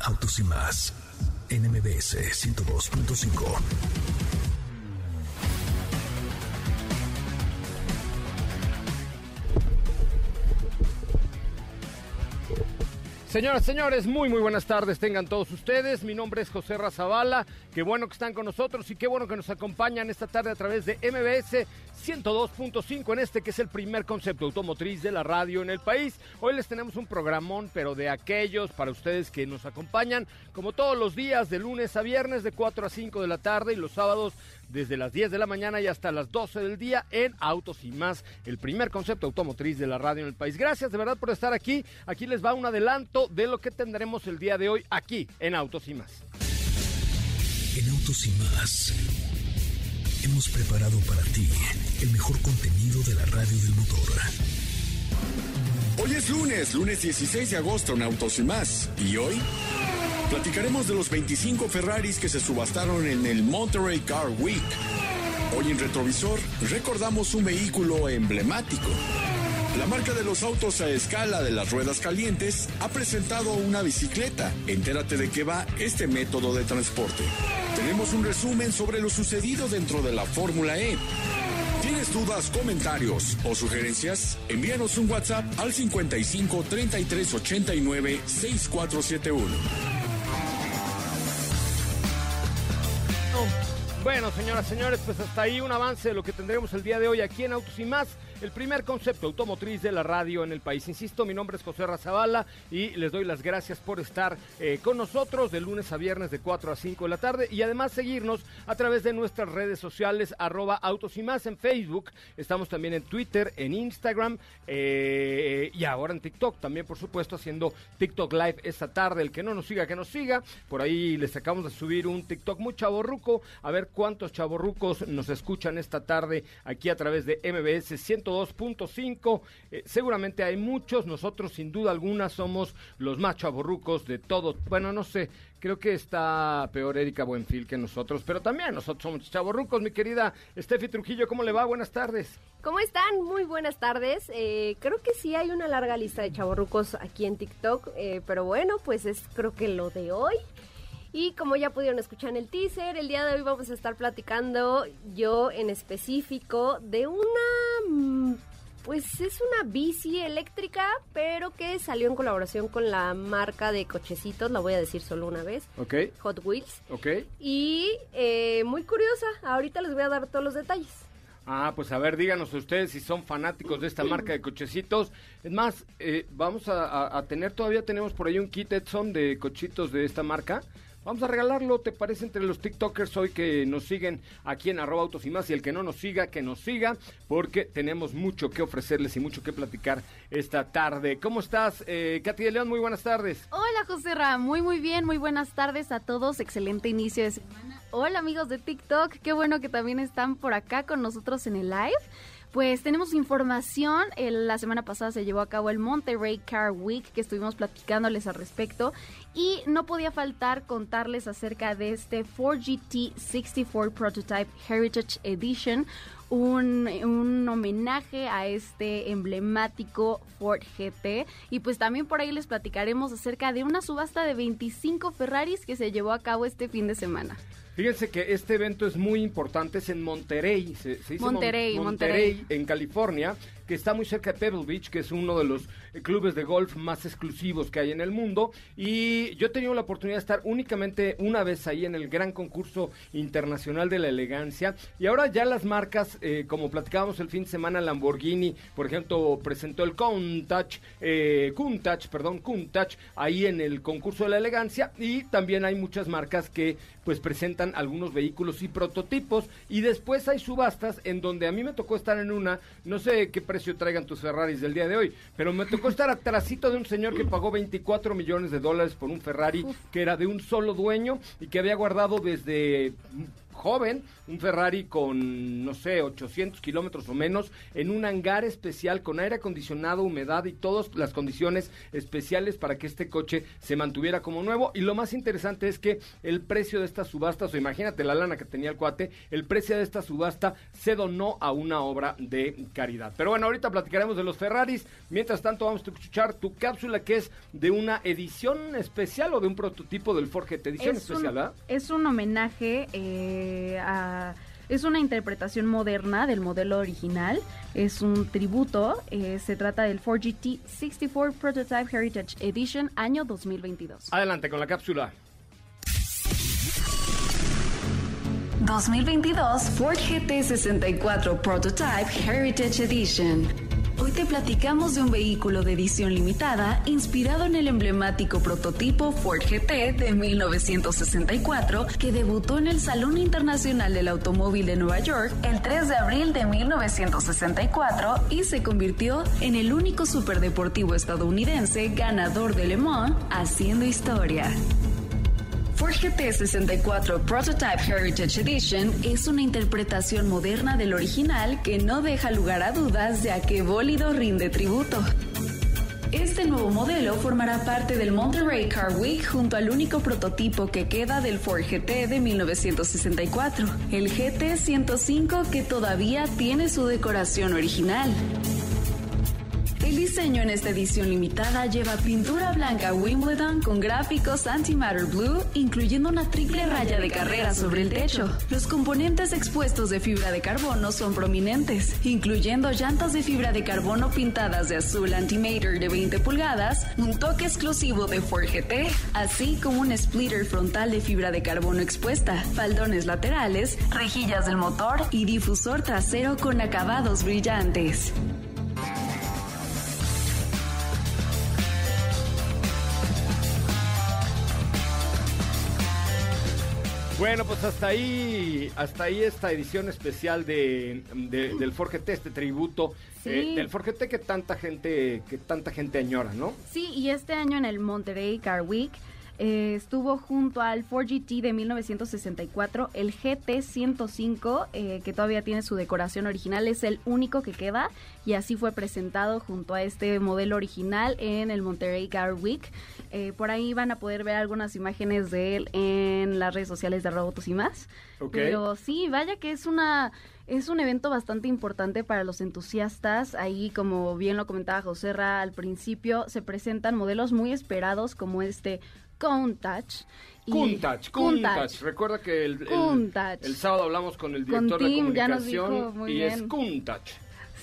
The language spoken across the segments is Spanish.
Autos y más. NMBS 102.5. Señoras, señores, muy muy buenas tardes tengan todos ustedes. Mi nombre es José Razabala. Qué bueno que están con nosotros y qué bueno que nos acompañan esta tarde a través de MBS 102.5 en este que es el primer concepto automotriz de la radio en el país. Hoy les tenemos un programón, pero de aquellos para ustedes que nos acompañan como todos los días de lunes a viernes de 4 a 5 de la tarde y los sábados desde las 10 de la mañana y hasta las 12 del día en Autos y más, el primer concepto automotriz de la radio en el país. Gracias de verdad por estar aquí. Aquí les va un adelanto de lo que tendremos el día de hoy aquí en Autos y más. En Autos y más hemos preparado para ti el mejor contenido de la radio del motor. Hoy es lunes, lunes 16 de agosto en Autos y más. ¿Y hoy? Platicaremos de los 25 Ferraris que se subastaron en el Monterey Car Week. Hoy en Retrovisor recordamos un vehículo emblemático. La marca de los autos a escala de las ruedas calientes ha presentado una bicicleta. Entérate de qué va este método de transporte. Tenemos un resumen sobre lo sucedido dentro de la Fórmula E. ¿Tienes dudas, comentarios o sugerencias? Envíanos un WhatsApp al 55 33 89 6471. Bueno, señoras, señores, pues hasta ahí un avance de lo que tendremos el día de hoy aquí en Autos y más el primer concepto automotriz de la radio en el país. Insisto, mi nombre es José Razabala y les doy las gracias por estar eh, con nosotros de lunes a viernes de 4 a 5 de la tarde y además seguirnos a través de nuestras redes sociales arroba autos y más en Facebook. Estamos también en Twitter, en Instagram eh, y ahora en TikTok también, por supuesto, haciendo TikTok Live esta tarde. El que no nos siga, que nos siga. Por ahí les acabamos de subir un TikTok muy chaborruco. A ver cuántos chaborrucos nos escuchan esta tarde aquí a través de MBS 100 2.5 eh, seguramente hay muchos, nosotros sin duda alguna somos los más chaborrucos de todos. Bueno, no sé, creo que está peor Erika Buenfil que nosotros, pero también nosotros somos chaborrucos, mi querida Steffi Trujillo, ¿cómo le va? Buenas tardes. ¿Cómo están? Muy buenas tardes. Eh, creo que sí hay una larga lista de chaborrucos aquí en TikTok, eh, pero bueno, pues es creo que lo de hoy. Y como ya pudieron escuchar en el teaser, el día de hoy vamos a estar platicando yo en específico de una... Mm, pues es una bici eléctrica, pero que salió en colaboración con la marca de cochecitos, la voy a decir solo una vez. Ok. Hot Wheels. Ok. Y eh, muy curiosa, ahorita les voy a dar todos los detalles. Ah, pues a ver, díganos ustedes si son fanáticos de esta marca de cochecitos. Es más, eh, vamos a, a, tener, todavía tenemos por ahí un kit Edson de cochitos de esta marca. Vamos a regalarlo, ¿te parece? Entre los TikTokers hoy que nos siguen aquí en arroba autos y más y el que no nos siga, que nos siga, porque tenemos mucho que ofrecerles y mucho que platicar esta tarde. ¿Cómo estás, eh, Katy de León? Muy buenas tardes. Hola, José Ra. Muy, muy bien. Muy buenas tardes a todos. Excelente inicio de semana. Hola, amigos de TikTok. Qué bueno que también están por acá con nosotros en el live. Pues tenemos información. la semana pasada se llevó a cabo el Monterrey Car Week, que estuvimos platicándoles al respecto. Y no podía faltar contarles acerca de este 4GT 64 Prototype Heritage Edition. Un, un, homenaje a este emblemático Ford GT. Y pues también por ahí les platicaremos acerca de una subasta de 25 Ferraris que se llevó a cabo este fin de semana. Fíjense que este evento es muy importante, es en Monterrey, se, se dice Mon- Monterrey, Monterrey, Monterrey. en California, que está muy cerca de Pebble Beach, que es uno de los eh, clubes de golf más exclusivos que hay en el mundo. Y yo he tenido la oportunidad de estar únicamente una vez ahí en el gran concurso internacional de la elegancia. Y ahora ya las marcas, eh, como platicábamos el fin de semana, Lamborghini, por ejemplo, presentó el Countach, eh, Countach, perdón, Countach, ahí en el concurso de la elegancia. Y también hay muchas marcas que pues presentan algunos vehículos y prototipos. Y después hay subastas en donde a mí me tocó estar en una, no sé qué precio traigan tus Ferraris del día de hoy, pero me tocó estar atrasito de un señor que pagó 24 millones de dólares por un Ferrari que era de un solo dueño y que había guardado desde joven, un Ferrari con, no sé, 800 kilómetros o menos, en un hangar especial con aire acondicionado, humedad y todas las condiciones especiales para que este coche se mantuviera como nuevo. Y lo más interesante es que el precio de esta subasta, o imagínate la lana que tenía el cuate, el precio de esta subasta se donó a una obra de caridad. Pero bueno, ahorita platicaremos de los Ferraris. Mientras tanto, vamos a escuchar tu cápsula que es de una edición especial o de un prototipo del Ford GT. Edición es, especial, un, ¿verdad? es un homenaje eh, a... Es una interpretación moderna del modelo original, es un tributo, eh, se trata del Ford GT 64 Prototype Heritage Edition año 2022. Adelante con la cápsula. 2022 Ford GT64 Prototype Heritage Edition. Hoy te platicamos de un vehículo de edición limitada inspirado en el emblemático prototipo Ford GT de 1964 que debutó en el Salón Internacional del Automóvil de Nueva York el 3 de abril de 1964 y se convirtió en el único superdeportivo estadounidense ganador de Le Mans haciendo historia. Ford GT64 Prototype Heritage Edition es una interpretación moderna del original que no deja lugar a dudas de a qué bólido rinde tributo. Este nuevo modelo formará parte del Monterrey Car Week junto al único prototipo que queda del Ford GT de 1964, el GT105 que todavía tiene su decoración original. El diseño en esta edición limitada lleva pintura blanca Wimbledon con gráficos Antimatter Blue, incluyendo una triple raya de carrera sobre el techo. Los componentes expuestos de fibra de carbono son prominentes, incluyendo llantas de fibra de carbono pintadas de azul Antimatter de 20 pulgadas, un toque exclusivo de Ford GT, así como un splitter frontal de fibra de carbono expuesta, faldones laterales, rejillas del motor y difusor trasero con acabados brillantes. Bueno, pues hasta ahí, hasta ahí esta edición especial de, de- del Ford GT, este tributo Sí. eh, del Ford GT que tanta gente, que tanta gente añora, ¿no? Sí, y este año en el Monterrey Car Week eh, estuvo junto al Ford GT de 1964, el GT 105, eh, que todavía tiene su decoración original, es el único que queda y así fue presentado junto a este modelo original en el Monterrey Car Week. Eh, por ahí van a poder ver algunas imágenes de él en las redes sociales de Robotos y más. Pero sí, vaya que es una es un evento bastante importante para los entusiastas. Ahí, como bien lo comentaba José Ra al principio, se presentan modelos muy esperados como este Countach. Countach, Countach. Recuerda que el, el, el sábado hablamos con el Con director de Tim, ya nos comunicación dijo y es bien. Countach.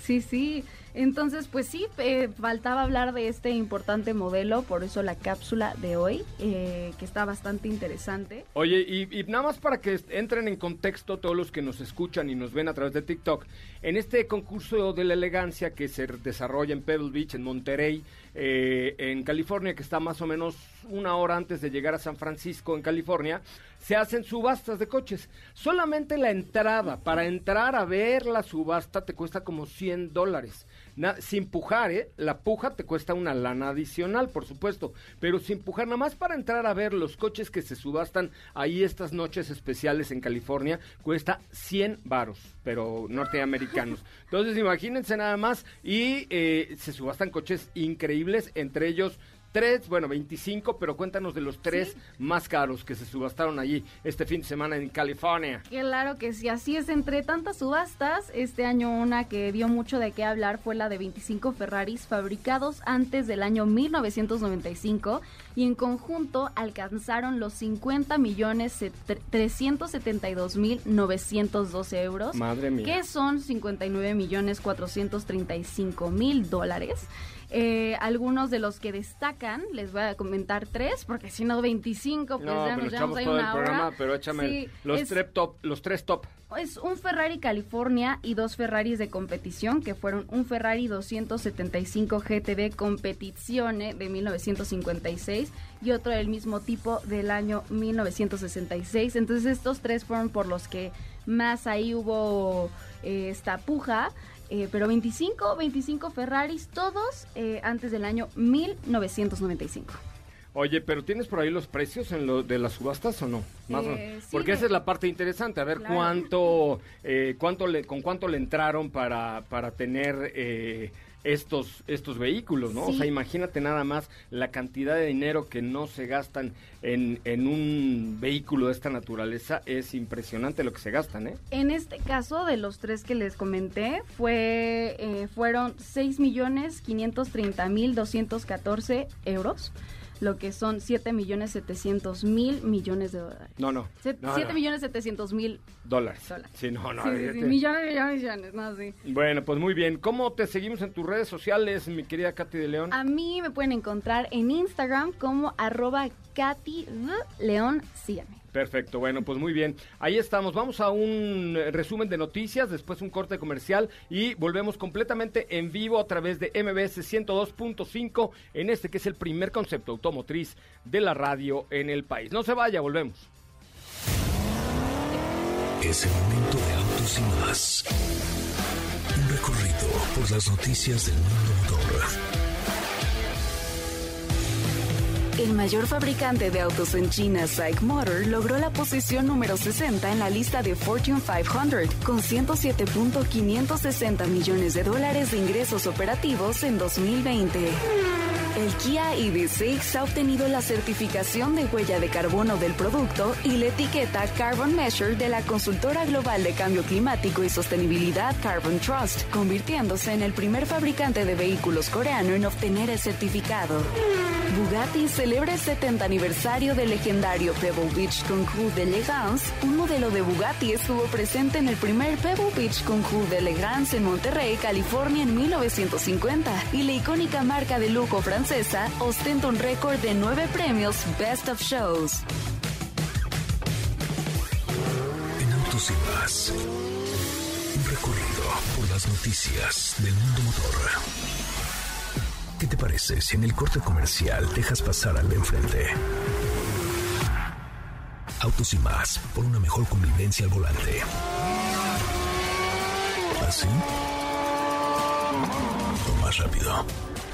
Sí, sí. Entonces, pues sí, eh, faltaba hablar de este importante modelo, por eso la cápsula de hoy, eh, que está bastante interesante. Oye, y, y nada más para que entren en contexto todos los que nos escuchan y nos ven a través de TikTok, en este concurso de la elegancia que se desarrolla en Pebble Beach, en Monterrey, eh, en California, que está más o menos una hora antes de llegar a San Francisco, en California, se hacen subastas de coches. Solamente la entrada, para entrar a ver la subasta, te cuesta como 100 dólares. Sin pujar, ¿eh? La puja te cuesta una lana adicional, por supuesto, pero sin pujar, nada más para entrar a ver los coches que se subastan ahí estas noches especiales en California, cuesta 100 varos, pero norteamericanos. Entonces, imagínense nada más, y eh, se subastan coches increíbles, entre ellos tres, bueno, 25, pero cuéntanos de los tres más caros que se subastaron allí este fin de semana en California. Claro que sí, así es. Entre tantas subastas, este año una que dio mucho de qué hablar fue la de 25 Ferraris fabricados antes del año 1995 y en conjunto alcanzaron los 50 millones 372 mil 912 euros. Madre mía. Que son 59 millones 435 mil dólares. Eh, algunos de los que destacan, les voy a comentar tres, porque si no 25, pues no, ya nos llevamos ahí una programa, hora. pero échame Sí, los, es- tres top, los tres top. es un Ferrari California y dos Ferraris de competición, que fueron un Ferrari 275 GTD Competizione de 1956 y otro del mismo tipo del año 1966. Entonces estos tres fueron por los que más ahí hubo eh, esta puja. Eh, pero 25, 25 Ferraris, todos eh, antes del año 1995. Oye, pero ¿tienes por ahí los precios en lo de las subastas o no? Más o Eh, menos. sí, Porque de- esa es la parte interesante, a ver Claro. cuánto, eh, cuánto le, con cuánto le entraron para, para tener eh, estos, estos vehículos, ¿no? O sea, imagínate nada más la cantidad de dinero que no se gastan en, en un vehículo de esta naturaleza, es impresionante lo que se gastan, ¿eh? En este caso, de los tres que les comenté, fue eh, fueron 6 millones 530 mil 214 euros, lo que son 7 millones 700 mil millones de dólares. No, no. Se- no, 7 no. millones 700 mil dólares. dólares. Sí, no, no. Sí, sí, sí, fíjate. millones, millones, millones, no, sí. Bueno, pues muy bien. ¿Cómo te seguimos en tus redes sociales, mi querida Katy de León? A mí me pueden encontrar en Instagram como arroba Katy. León, síganme. Perfecto, bueno, pues muy bien. Ahí estamos. Vamos a un eh, resumen de noticias, después un corte comercial y volvemos completamente en vivo a través de MBS 102.5 en este que es el primer concepto automotriz de la radio en el país. No se vaya, volvemos. Es el momento de autos y más. Un recorrido por las noticias del mundo motor. El mayor fabricante de autos en China, SAIC Motor, logró la posición número 60 en la lista de Fortune 500, con 107.560 millones de dólares de ingresos operativos en 2020. El Kia EV6 ha obtenido la certificación de huella de carbono del producto y la etiqueta Carbon Measure de la consultora global de cambio climático y sostenibilidad Carbon Trust, convirtiéndose en el primer fabricante de vehículos coreano en obtener el certificado. Bugatti celebra el 70 aniversario del legendario Pebble Beach Concours d'Elegance. Un modelo de Bugatti estuvo presente en el primer Pebble Beach Concours d'Elegance en Monterrey, California en 1950 y la icónica marca de lujo francesa ostenta un récord de nueve premios Best of Shows. En autos y más. Un recorrido por las noticias del mundo motor. ¿Qué te parece si en el corte comercial dejas pasar al de enfrente? Autos y más, por una mejor convivencia al volante. ¿Así? O más rápido.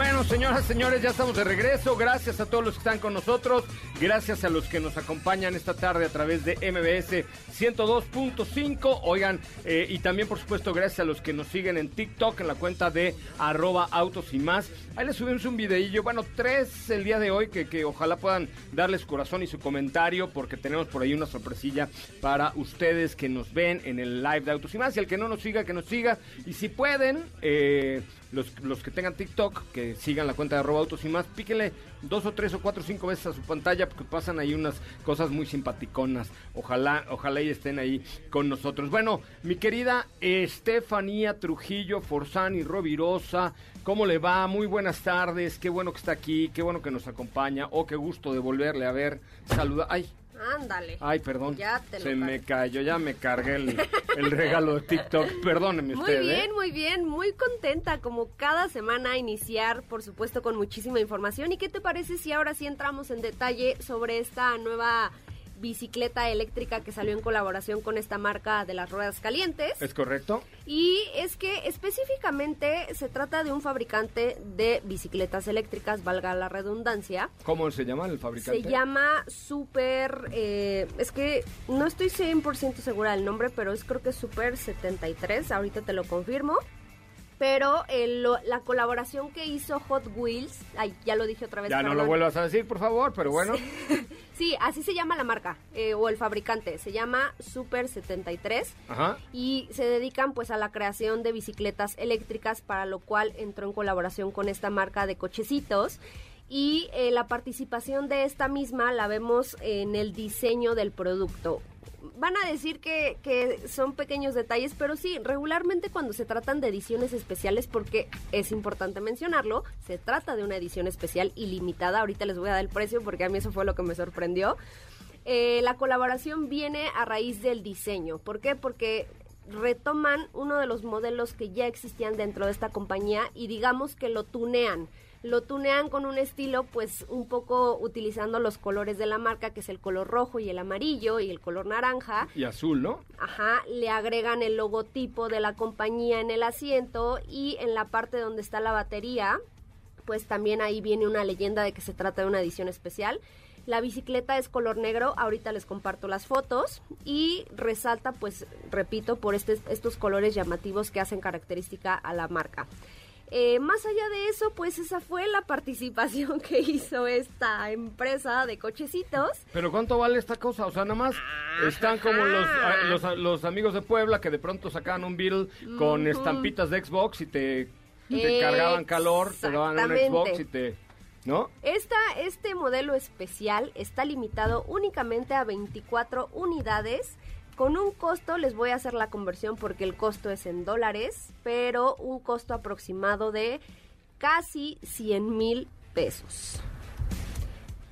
Bueno, señoras, señores, ya estamos de regreso. Gracias a todos los que están con nosotros. Gracias a los que nos acompañan esta tarde a través de MBS 102.5. Oigan, eh, y también, por supuesto, gracias a los que nos siguen en TikTok, en la cuenta de arroba autos y más. Ahí les subimos un videillo, bueno, tres el día de hoy, que, que ojalá puedan darles corazón y su comentario, porque tenemos por ahí una sorpresilla para ustedes que nos ven en el live de autos y más. Y el que no nos siga, que nos siga. Y si pueden, eh, los, los que tengan TikTok, que sigan la cuenta de arroba autos y más, píquenle dos o tres o cuatro o cinco veces a su pantalla porque pasan ahí unas cosas muy simpaticonas. Ojalá, ojalá y estén ahí con nosotros. Bueno, mi querida Estefanía Trujillo Forzani Rovirosa, ¿cómo le va? Muy buenas tardes, qué bueno que está aquí, qué bueno que nos acompaña, oh, qué gusto de volverle a ver. Saluda, ay, Ándale. ay, perdón, Ya te lo se me cayó, ya me cargué el, el regalo de TikTok, perdóneme Muy usted, ¿eh? bien, muy bien, muy contenta como cada semana iniciar, por supuesto, con muchísima información. ¿Y qué te parece si ahora sí entramos en detalle sobre esta nueva bicicleta eléctrica que salió en colaboración con esta marca de las ruedas calientes. ¿Es correcto? Y es que específicamente se trata de un fabricante de bicicletas eléctricas, valga la redundancia. ¿Cómo se llama el fabricante? Se llama Super, eh, es que no estoy 100% segura del nombre, pero es creo que Super 73, ahorita te lo confirmo. Pero eh, lo- la colaboración que hizo Hot Wheels, ay, ya lo dije otra vez. Ya no lo vuelvas a decir, por favor, pero bueno. Sí, así se llama la marca eh, o el fabricante, se llama Super 73 Ajá. y se dedican pues a la creación de bicicletas eléctricas para lo cual entró en colaboración con esta marca de cochecitos y eh, la participación de esta misma la vemos en el diseño del producto. Van a decir que, son pequeños detalles, pero sí, regularmente cuando se tratan de ediciones especiales, porque es importante mencionarlo, se trata de una edición especial y limitada. Ahorita les voy a dar el precio porque a mí eso fue lo que me sorprendió. Eh, la colaboración viene a raíz del diseño. ¿Por qué? Porque retoman uno de los modelos que ya existían dentro de esta compañía y digamos que lo tunean. Lo tunean con un estilo pues un poco utilizando los colores de la marca, que es el color rojo y el amarillo y el color naranja. Y azul, ¿no? Ajá, le agregan el logotipo de la compañía en el asiento y en la parte donde está la batería, pues también ahí viene una leyenda de que se trata de una edición especial. La bicicleta es color negro, ahorita les comparto las fotos y resalta, pues, repito, por este- estos colores llamativos que hacen característica a la marca. Eh, más allá de eso, pues esa fue la participación que hizo esta empresa de cochecitos. Pero ¿cuánto vale esta cosa? O sea, nada más están como los, a- los, los amigos de Puebla que de pronto sacaban un Beetle con estampitas de Xbox y te, te cargaban calor, te daban un. Xbox y te... ¿No? Esta, este modelo especial está limitado únicamente a 24 unidades. Con un costo, les voy a hacer la conversión porque el costo es en dólares, pero un costo aproximado de casi 100 mil pesos.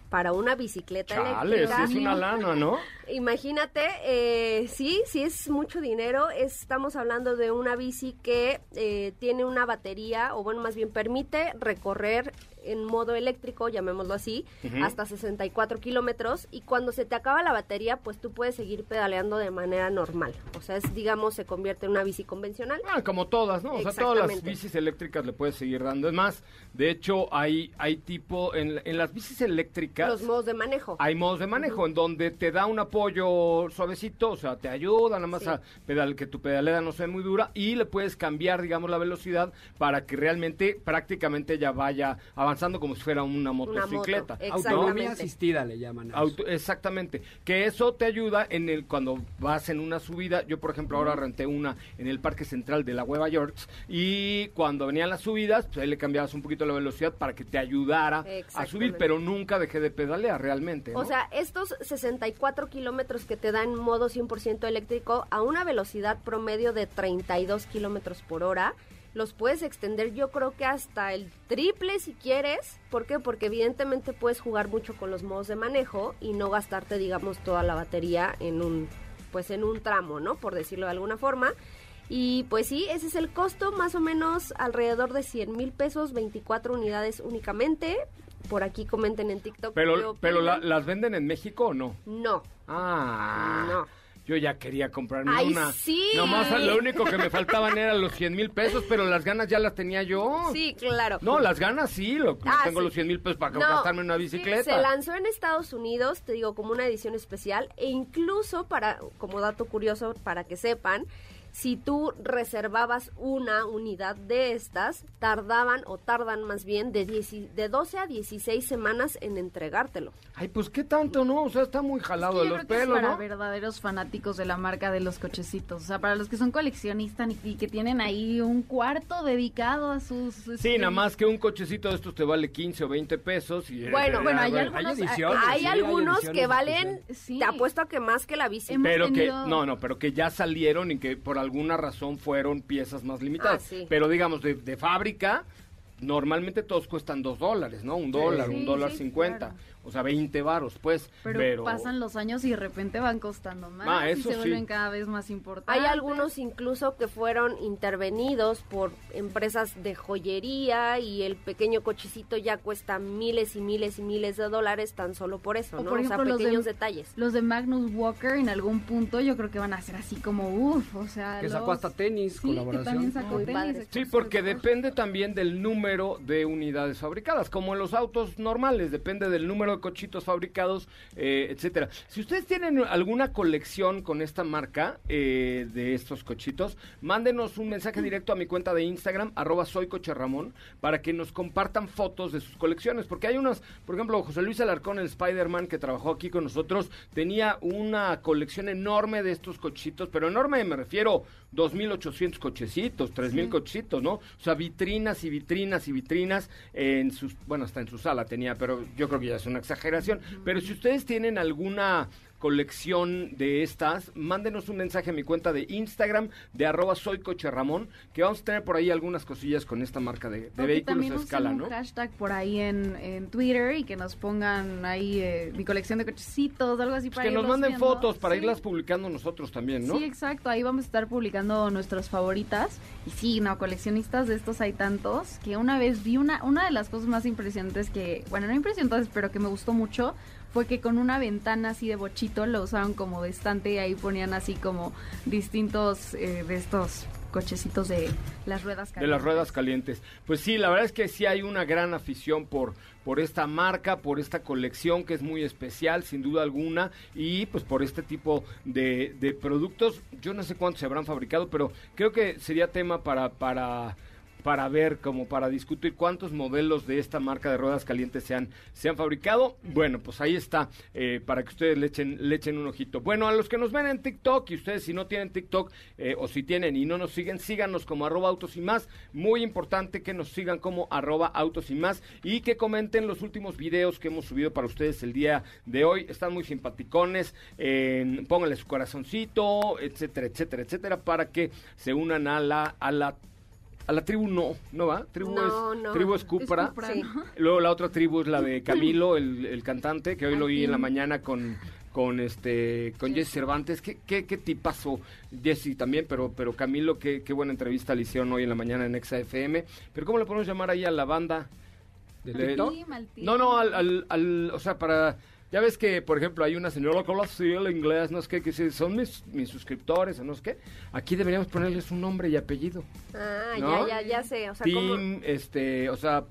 Para una bicicleta Chale, sí eléctrica. es una lana, ¿no? Imagínate, eh, sí, sí es mucho dinero. Estamos hablando de una bici que eh, tiene una batería, o bueno, más bien permite recorrer en modo eléctrico, llamémoslo así, hasta 64 kilómetros. Y cuando se te acaba la batería, pues tú puedes seguir pedaleando de manera normal. O sea, es, digamos, se convierte en una bici convencional. Ah, como todas, ¿no? O sea, todas las bicis eléctricas le puedes seguir dando. Es más, de hecho, hay, hay tipo, en, en las bicis eléctricas... Los modos de manejo. Hay modos de manejo en donde te da un apoyo suavecito, o sea, te ayuda nada más Sí. a pedal, que tu pedalera no sea muy dura y le puedes cambiar, digamos, la velocidad para que realmente prácticamente ya vaya avanzando como si fuera una motocicleta. exactamente. Autonomía asistida le llaman. a eso. Auto- exactamente, que eso te ayuda en el cuando vas en una subida. Yo, por ejemplo, ahora renté una en el Parque Central de la Hueva Yorks y cuando venían las subidas, pues ahí le cambiabas un poquito la velocidad para que te ayudara a subir, pero nunca dejé de pedalear realmente. O sea, estos 64 kilómetros que te dan modo 100% eléctrico a una velocidad promedio de 32 kilómetros por hora, los puedes extender yo creo que hasta el triple si quieres. ¿Por qué? Porque evidentemente puedes jugar mucho con los modos de manejo y no gastarte, digamos, toda la batería en un, pues en un tramo, ¿no? Por decirlo de alguna forma. Y pues sí, ese es el costo, más o menos alrededor de 100 mil pesos, 24 unidades únicamente. Por aquí comenten en TikTok. Pero, pero la-. ¿las venden en México o no? No. Ah, No. Yo ya quería comprarme ¡Ay, una. sí! Nomás lo único que me faltaban eran los 100 mil pesos, pero las ganas ya las tenía yo. Sí, claro. No, las ganas sí, lo, Ah, tengo sí. los 100 mil pesos para No, gastarme en una sí, bicicleta. se lanzó en Estados Unidos, te digo, como una edición especial, e incluso para, como dato curioso, para que sepan, si tú reservabas una unidad de estas, tardaban o tardan más bien de, 10 de 12 a 16 semanas en entregártelo. Ay, pues qué tanto, ¿no? O sea, está muy jalado Sí, de yo los creo que es pelos, para ¿no? verdaderos fanáticos de la marca de los cochecitos. O sea, para los que son coleccionistas y, que tienen ahí un cuarto dedicado a sus... Sí, este, nada más que un cochecito de estos te vale 15 o 20 pesos. Y Bueno, bueno, hay algunos- Hay ediciones. Hay sí, algunos que valen. Sí. te apuesto a que más que la bici. Pero que, tenido- no, no, pero que ya salieron y que por alguna razón fueron piezas más limitadas. Ah, sí. Pero digamos, de, de fábrica, normalmente todos cuestan dos dólares, ¿no? Un dólar, un dólar cincuenta. O sea, 20 varos, pues. Pero, pasan los años y de repente van costando más ah, y se vuelven cada vez más importantes. Hay algunos incluso que fueron intervenidos por empresas de joyería y el pequeño cochecito ya cuesta miles y miles y miles de dólares tan solo por eso, ¿no? o sea, pequeños detalles. Los de Magnus Walker en algún punto yo creo que van a ser así como uff, o sea, que sacó hasta tenis, colaboración. sí, porque depende también del número de unidades fabricadas, como en los autos normales, depende del número cochitos fabricados, eh, etcétera. Si ustedes tienen alguna colección con esta marca eh, de estos cochitos, mándenos un mensaje directo a mi cuenta de Instagram, arroba soy para que nos compartan fotos de sus colecciones, porque hay unas, por ejemplo, José Luis Alarcón, el Spider-Man que trabajó aquí con nosotros, tenía una colección enorme de estos cochitos, pero enorme me refiero 2.800 cochecitos, 3.000 cochecitos, ¿no? O sea, vitrinas y vitrinas y vitrinas en sus, bueno, hasta en su sala tenía, pero yo creo que ya es una exageración. Pero si ustedes tienen alguna colección de estas, mándenos un mensaje a mi cuenta de Instagram de arroba soy coche Ramón, que vamos a tener por ahí algunas cosillas con esta marca de, vehículos a escala, ¿no? un hashtag por ahí en, Twitter y que nos pongan ahí eh, mi colección de cochecitos, algo así pues para Que nos manden fotos para irlas publicando nosotros también, ¿no? Sí, exacto, ahí vamos a estar publicando nuestras favoritas. Y sí, no, coleccionistas de estos hay tantos que una vez vi una, una de las cosas más impresionantes que, bueno, no impresionantes, pero que me gustó mucho fue que con una ventana así de bochito lo usaron como de estante y ahí ponían así como distintos eh, de estos cochecitos de las ruedas calientes. De las ruedas calientes. Pues sí, la verdad es que sí hay una gran afición por, por esta marca, por esta colección que es muy especial, sin duda alguna, y pues por este tipo de, de productos. Yo no sé cuántos se habrán fabricado, pero creo que sería tema para... para para ver, como para discutir cuántos modelos de esta marca de ruedas calientes se han, se han fabricado. Bueno, pues ahí está, eh, para que ustedes le echen, un ojito. Bueno, a los que nos ven en TikTok, y ustedes si no tienen TikTok, eh, o si tienen y no nos siguen, síganos como arroba autos y más. Muy importante que nos sigan como arroba autos y más y que comenten los últimos videos que hemos subido para ustedes el día de hoy. Están muy simpaticones, eh, pónganle su corazoncito, etcétera, etcétera, etcétera, para que se unan a la, a la a la tribu no, ¿no va? Tribu es, Tribu es Cupra. Luego la otra tribu es la de Camilo, el, cantante, que hoy lo vi en la mañana con con este con Jesse. Cervantes. Qué, qué, qué tipazo Jesse también pero pero Camilo qué, qué buena entrevista le hicieron hoy en la mañana en Exa FM pero cómo le podemos llamar ahí a la banda de, no no al, al, o sea para ya ves que, por ejemplo, hay una señora que habla así el inglés, no sé qué, que son mis, mis suscriptores, o no sé qué. Aquí deberíamos ponerles un nombre y apellido. Ah, ya, ya, ya sé. O sea, Team, este, o sea,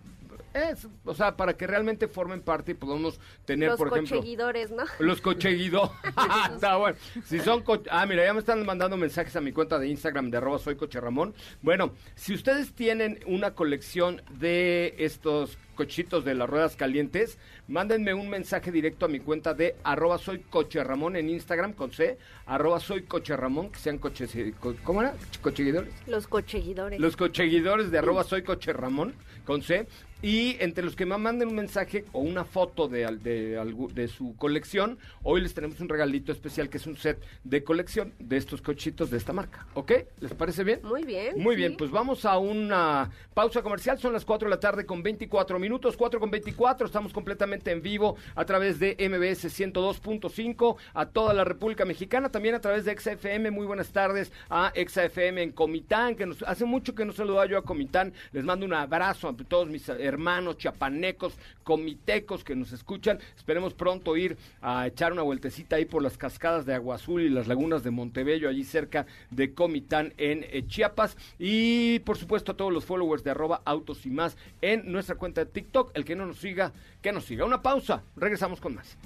es, o sea, para que realmente formen parte y podamos tener, por ejemplo... Los cocheguidores, ¿no? Los cocheguidores. Está bueno. Si son... ah, mira, ya me están mandando mensajes a mi cuenta de Instagram de arroba soy coche Ramón. Bueno, si ustedes tienen una colección de estos cochitos de las ruedas calientes, mándenme un mensaje directo a mi cuenta de arroba soy coche Ramón en Instagram con C, arroba soy coche Ramón, que sean coches, ¿cómo era? ¿Cocheguidores? Los cocheguidores. Los cocheguidores de arroba soy coche Ramón con C. Y entre los que me manden un mensaje o una foto de, de, de, su colección, hoy les tenemos un regalito especial que es un set de colección de estos cochitos de esta marca. ¿Ok? ¿Les parece bien? Muy bien. Muy bien, pues vamos a una pausa comercial. Son las 4 de la tarde con 24 minutos, 4 con 24. Estamos completamente en vivo a través de MBS 102.5 a toda la República Mexicana, también a través de XFM. Muy buenas tardes a XFM en Comitán, que nos hace mucho que no saludaba yo a Comitán. Les mando un abrazo a todos mis hermanos chapanecos, comitecos que nos escuchan. Esperemos pronto ir a echar una vueltecita ahí por las cascadas de Agua Azul y las lagunas de Montebello, allí cerca de Comitán en eh, Chiapas. Y por supuesto a todos los followers de arroba autos y más en nuestra cuenta de TikTok. El que no nos siga, que nos siga. Una pausa, regresamos con más.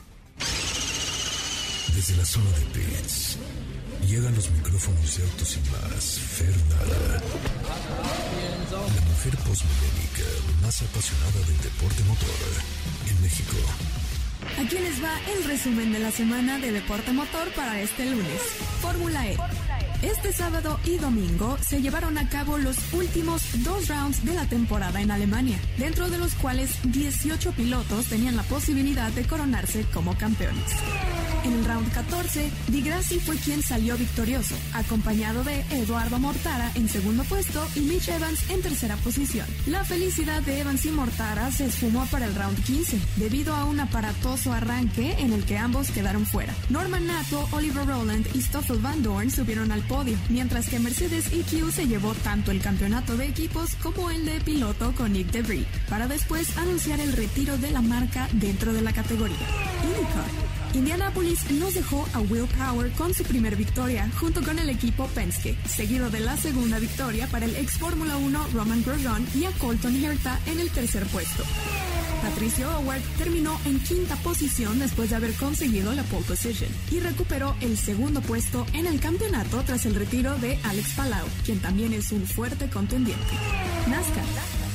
Desde la zona de pits, llegan los micrófonos de autos y más. Fernanda la mujer postmodernica más apasionada del deporte motor en México. Aquí les va el resumen de la semana de deporte motor para este lunes. Fórmula E. Este sábado y domingo se llevaron a cabo los últimos dos rounds de la temporada en Alemania, dentro de los cuales 18 pilotos tenían la posibilidad de coronarse como campeones. En el round 14, Di Grassi fue quien salió victorioso, acompañado de Eduardo Mortara en segundo puesto y Mitch Evans en tercera posición. La felicidad de Evans y Mortara se esfumó para el round 15, debido a un aparatoso arranque en el que ambos quedaron fuera. Norman Nato, Oliver Rowland y Stoffel Van Dorn subieron al mientras que Mercedes EQ se llevó tanto el campeonato de equipos como el de piloto con Nick DeVries, para después anunciar el retiro de la marca dentro de la categoría. Indianapolis nos dejó a Will Power con su primer victoria junto con el equipo Penske, seguido de la segunda victoria para el ex Fórmula 1 Roman Grosjean y a Colton Herta en el tercer puesto. Patricio Howard terminó en quinta posición después de haber conseguido la pole position y recuperó el segundo puesto en el campeonato tras el retiro de Alex Palau, quien también es un fuerte contendiente. NASCAR.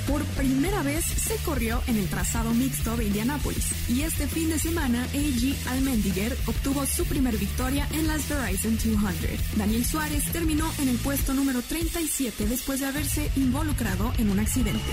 Por primera vez se corrió en el trazado mixto de Indianápolis y este fin de semana AG Almendiger obtuvo su primer victoria en las Verizon 200. Daniel Suárez terminó en el puesto número 37 después de haberse involucrado en un accidente.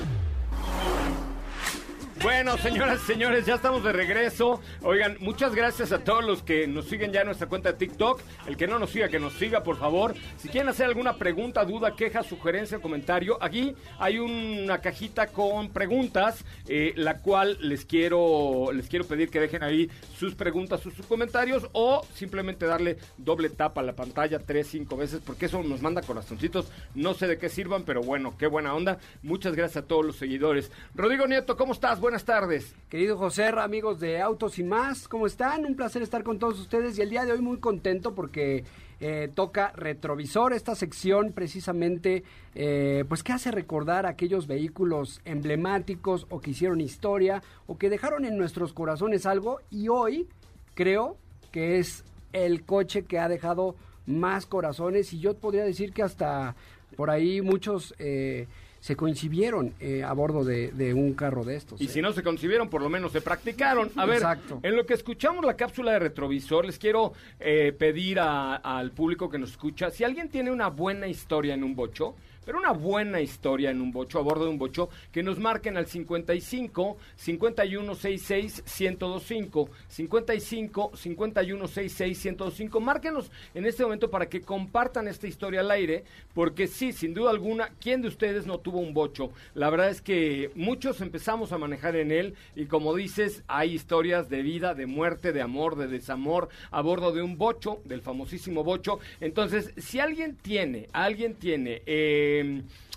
Bueno, señoras y señores, ya estamos de regreso. Oigan, muchas gracias a todos los que nos siguen ya en nuestra cuenta de TikTok. El que no nos siga, que nos siga, por favor. Si quieren hacer alguna pregunta, duda, queja, sugerencia, comentario, aquí hay una cajita con preguntas, eh, la cual les quiero, les quiero pedir que dejen ahí sus preguntas, sus, sus comentarios, o simplemente darle doble tapa a la pantalla tres, cinco veces, porque eso nos manda corazoncitos. No sé de qué sirvan, pero bueno, qué buena onda. Muchas gracias a todos los seguidores. Rodrigo Nieto, ¿cómo estás? Tardes. Querido José, amigos de Autos y más, ¿cómo están? Un placer estar con todos ustedes y el día de hoy muy contento porque eh, toca retrovisor, esta sección precisamente, eh, pues que hace recordar aquellos vehículos emblemáticos o que hicieron historia o que dejaron en nuestros corazones algo y hoy creo que es el coche que ha dejado más corazones y yo podría decir que hasta por ahí muchos... Eh, se coincidieron eh, a bordo de, de, un carro de estos. Y ¿eh? si no se concibieron, por lo menos se practicaron. A ver, Exacto. en lo que escuchamos la cápsula de retrovisor, les quiero eh, pedir a, al público que nos escucha, si alguien tiene una buena historia en un bocho, pero una buena historia en un bocho, a bordo de un bocho, que nos marquen al 55 5166 1025 55 5166 1025 Márquenos en este momento para que compartan esta historia al aire, porque sí, sin duda alguna, ¿quién de ustedes no tuvo un bocho? La verdad es que muchos empezamos a manejar en él y como dices, hay historias de vida, de muerte, de amor, de desamor a bordo de un bocho, del famosísimo bocho. Entonces, si alguien tiene, alguien tiene... Eh,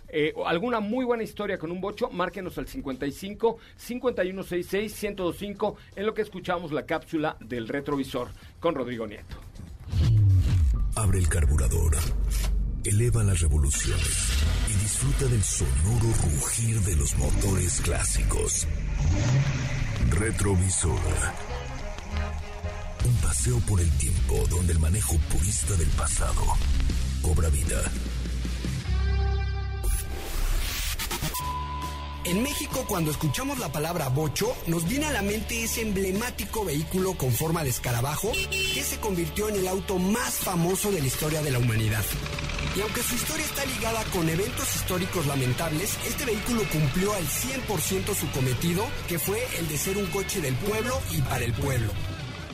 eh, alguna muy buena historia con un bocho, márquenos al 55 5166 1025 en lo que escuchamos la cápsula del retrovisor con Rodrigo Nieto. Abre el carburador, eleva las revoluciones y disfruta del sonoro rugir de los motores clásicos. Retrovisor. Un paseo por el tiempo donde el manejo purista del pasado cobra vida. En México, cuando escuchamos la palabra bocho, nos viene a la mente ese emblemático vehículo con forma de escarabajo que se convirtió en el auto más famoso de la historia de la humanidad. Y aunque su historia está ligada con eventos históricos lamentables, este vehículo cumplió al 100% su cometido, que fue el de ser un coche del pueblo y para el pueblo.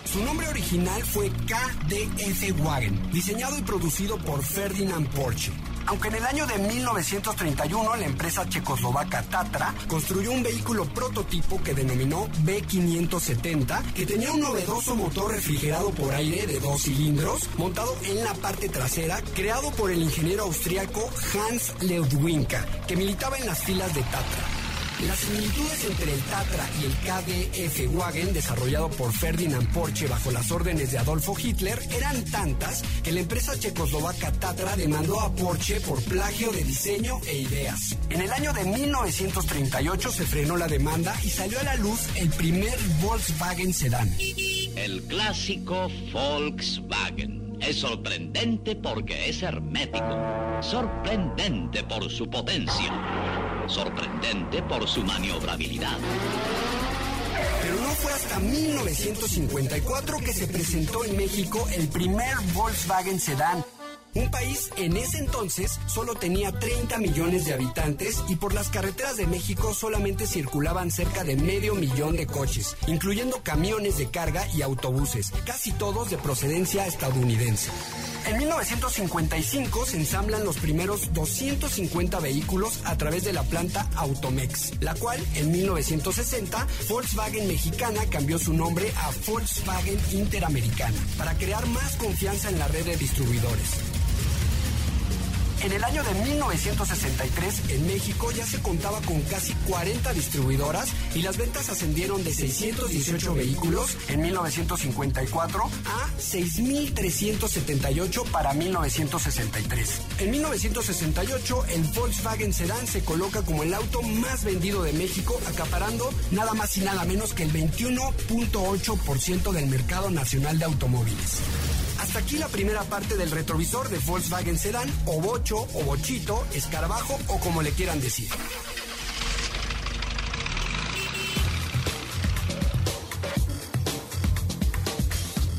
Su nombre original fue KDF Wagen, diseñado y producido por Ferdinand Porsche. Aunque en el año de 1931 la empresa checoslovaca Tatra construyó un vehículo prototipo que denominó B570, que tenía un novedoso motor refrigerado por aire de dos cilindros, montado en la parte trasera, creado por el ingeniero austriaco Hans Leudwinka, que militaba en las filas de Tatra. Las similitudes entre el Tatra y el KDF Wagen, desarrollado por Ferdinand Porsche bajo las órdenes de Adolfo Hitler, eran tantas que la empresa checoslovaca Tatra demandó a Porsche por plagio de diseño e ideas. En el año de 1938 se frenó la demanda y salió a la luz el primer Volkswagen sedán. El clásico Volkswagen. Es sorprendente porque es hermético. Sorprendente por su potencia. Sorprendente por su maniobrabilidad. Pero no fue hasta 1954 que se presentó en México el primer Volkswagen Sedán. Un país en ese entonces solo tenía 30 millones de habitantes y por las carreteras de México solamente circulaban cerca de medio millón de coches, incluyendo camiones de carga y autobuses, casi todos de procedencia estadounidense. En 1955 se ensamblan los primeros 250 vehículos a través de la planta Automex, la cual en 1960 Volkswagen Mexicana cambió su nombre a Volkswagen Interamericana para crear más confianza en la red de distribuidores. En el año de 1963, en México ya se contaba con casi 40 distribuidoras y las ventas ascendieron de 618 vehículos en 1954 a 6.378 para 1963. En 1968, el Volkswagen Sedán se coloca como el auto más vendido de México, acaparando nada más y nada menos que el 21.8% del mercado nacional de automóviles. Hasta aquí la primera parte del retrovisor de Volkswagen Sedan, o Bocho, o Bochito, Escarabajo, o como le quieran decir.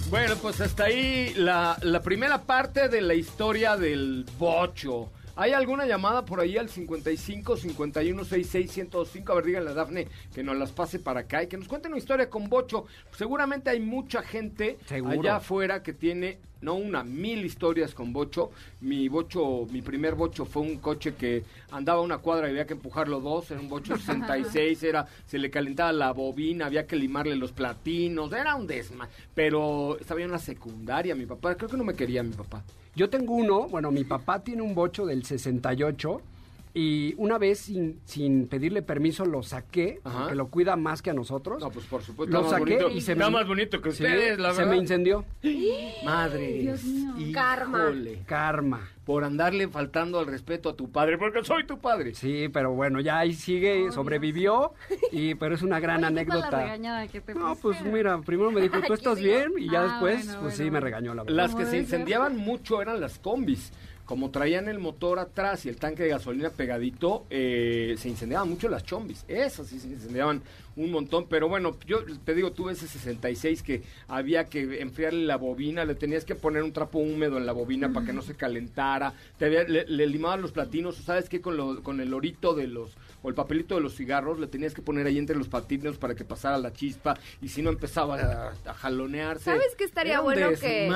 Bueno, pues hasta ahí la, la primera parte de la historia del bocho. ¿Hay alguna llamada por ahí al 55 51 66 105? A ver, díganle a Dafne que nos las pase para acá y que nos cuente una historia con Bocho. Seguramente hay mucha gente Seguro. allá afuera que tiene, no una, mil historias con Bocho. Mi Bocho, mi primer Bocho fue un coche que andaba una cuadra y había que empujarlo dos. Era un Bocho 66, era, se le calentaba la bobina, había que limarle los platinos. Era un desma. Pero estaba yo en la secundaria, mi papá. Creo que no me quería mi papá. Yo tengo uno, bueno, mi papá tiene un bocho del 68 y una vez sin, sin pedirle permiso lo saqué, que lo cuida más que a nosotros. No, pues por supuesto. Lo está saqué bonito- y se está me- más bonito que Sí, ustedes, la se verdad. me incendió. Madre. Dios mío. Karma. Karma. Por andarle faltando al respeto a tu padre, porque soy tu padre. Sí, pero bueno, ya ahí sigue, sobrevivió, y pero es una gran Oye, ¿qué tal la anécdota. regañada que te No, pues mira, primero me dijo, ¿tú estás bien? Y ya Ah, después, bueno, pues sí, me regañó la verdad. Las que se incendiaban mucho eran las combis. Como traían el motor atrás y el tanque de gasolina pegadito, eh, se incendiaban mucho las chombis. Esas sí se incendiaban un montón. Pero bueno, yo te digo, tuve ese 66 que había que enfriarle la bobina, le tenías que poner un trapo húmedo en la bobina para que no se calentara. Te había- le, le limaban los platinos, ¿sabes qué? Con, lo- con el orito de los o el papelito de los cigarros, le tenías que poner ahí entre los patinos para que pasara la chispa y si no empezaba a, a jalonearse. ¿Sabes qué estaría bueno que,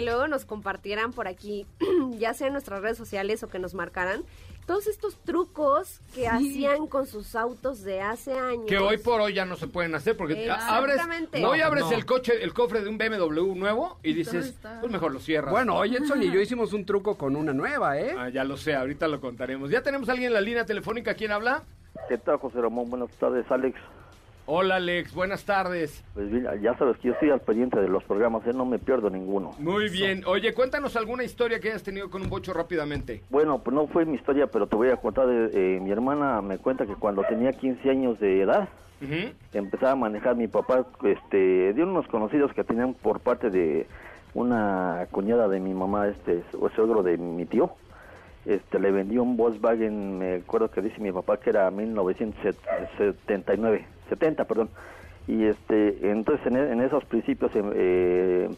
luego nos compartieran por aquí, ya sea en nuestras redes sociales o que nos marcaran, todos estos trucos que hacían con sus autos de hace años? Que hoy por hoy ya no se pueden hacer porque abres, Exactamente. hoy No, abres no. el coche, el cofre de un BMW nuevo y dices, pues mejor lo cierras. Bueno, hoy Edson y yo hicimos un truco con una nueva, ¿eh? Ah, ya lo sé, ahorita lo contaremos. Ya tenemos a alguien en la línea telefónica, ¿quién habla? ¿Qué tal, José Ramón? Buenas tardes, Alex. Hola Alex, buenas tardes. Pues mira, ya sabes que yo estoy al pendiente de los programas, ¿eh? no me pierdo ninguno. Muy bien. Oye, cuéntanos alguna historia que hayas tenido con un bocho rápidamente. Bueno, pues no fue mi historia, pero te voy a contar. de- eh, mi hermana me cuenta que cuando tenía 15 años de edad, empezaba a manejar mi papá este, de unos conocidos que tenían por parte de una cuñada de mi mamá, este, o suegro de mi tío. Este, le vendió un Volkswagen, me acuerdo que dice mi papá que era 1979, 70, perdón. Y este, entonces en, e- en esos principios em- eh,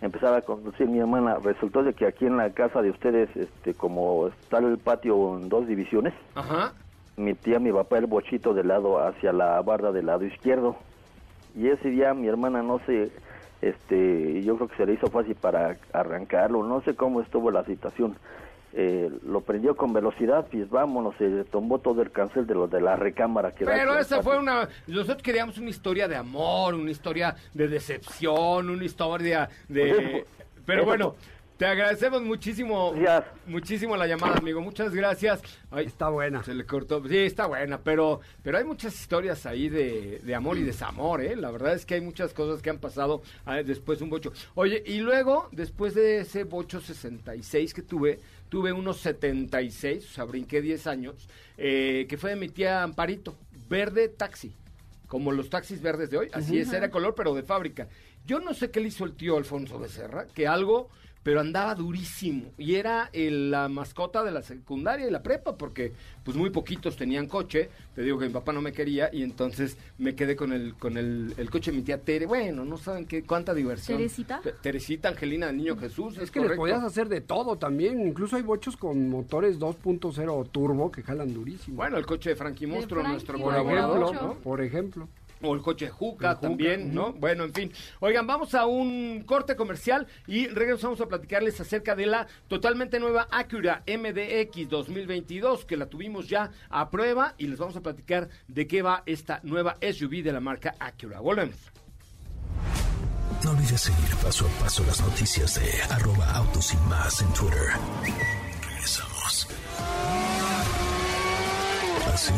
empezaba a conducir mi hermana. Resultó de que aquí en la casa de ustedes, este, como está el patio en dos divisiones, Ajá. mi tía, mi papá, el bochito del lado hacia la barda del lado izquierdo. Y ese día mi hermana no sé, este, yo creo que se le hizo fácil para arrancarlo, no sé cómo estuvo la situación. Eh, lo prendió con velocidad, pues vámonos, se tomó todo el cancel de lo de la recámara que Pero esa fue una... Nosotros queríamos una historia de amor, una historia de decepción, una historia de... Pues eso- Pero eso- bueno, Te agradecemos muchísimo, Gracias. muchísimo la llamada, amigo. Muchas gracias. Ay, Está buena. se le cortó. Sí, está buena, pero, pero hay muchas historias ahí de, de amor y desamor, ¿eh? La verdad es que hay muchas cosas que han pasado ah, después de un bocho. Oye, y luego, después de ese bocho 66 que tuve, tuve unos 76, o sea, brinqué 10 años, eh, que fue de mi tía Amparito, verde taxi, como los taxis verdes de hoy, así es, era color, pero de fábrica. Yo no sé qué le hizo el tío Alfonso Becerra, que algo, pero andaba durísimo. Y era el- la mascota de la secundaria y la prepa, porque pues muy poquitos tenían coche. Te digo que mi papá no me quería y entonces me quedé con el, con el, el coche de mi tía Tere. Bueno, no saben qué, cuánta diversión. ¿Teresita? Te- Teresita Angelina del Niño Jesús. Es que les correcto. podías hacer de todo también. Incluso hay bochos con motores 2.0 turbo que jalan durísimo. Bueno, el coche de Frankie Monstruo, nuestro por colaborador, ejemplo, ¿no? por ejemplo. O el coche Juca El Juca, también, ¿no? Bueno, en fin. Oigan, vamos a un corte comercial y regresamos a platicarles acerca de la totalmente nueva Acura MDX 2022 que la tuvimos ya a prueba y les vamos a platicar de qué va esta nueva SUV de la marca Acura. Volvemos. No olvides seguir paso a paso las noticias de arroba autos y más en Twitter. Regresamos. ¿Así?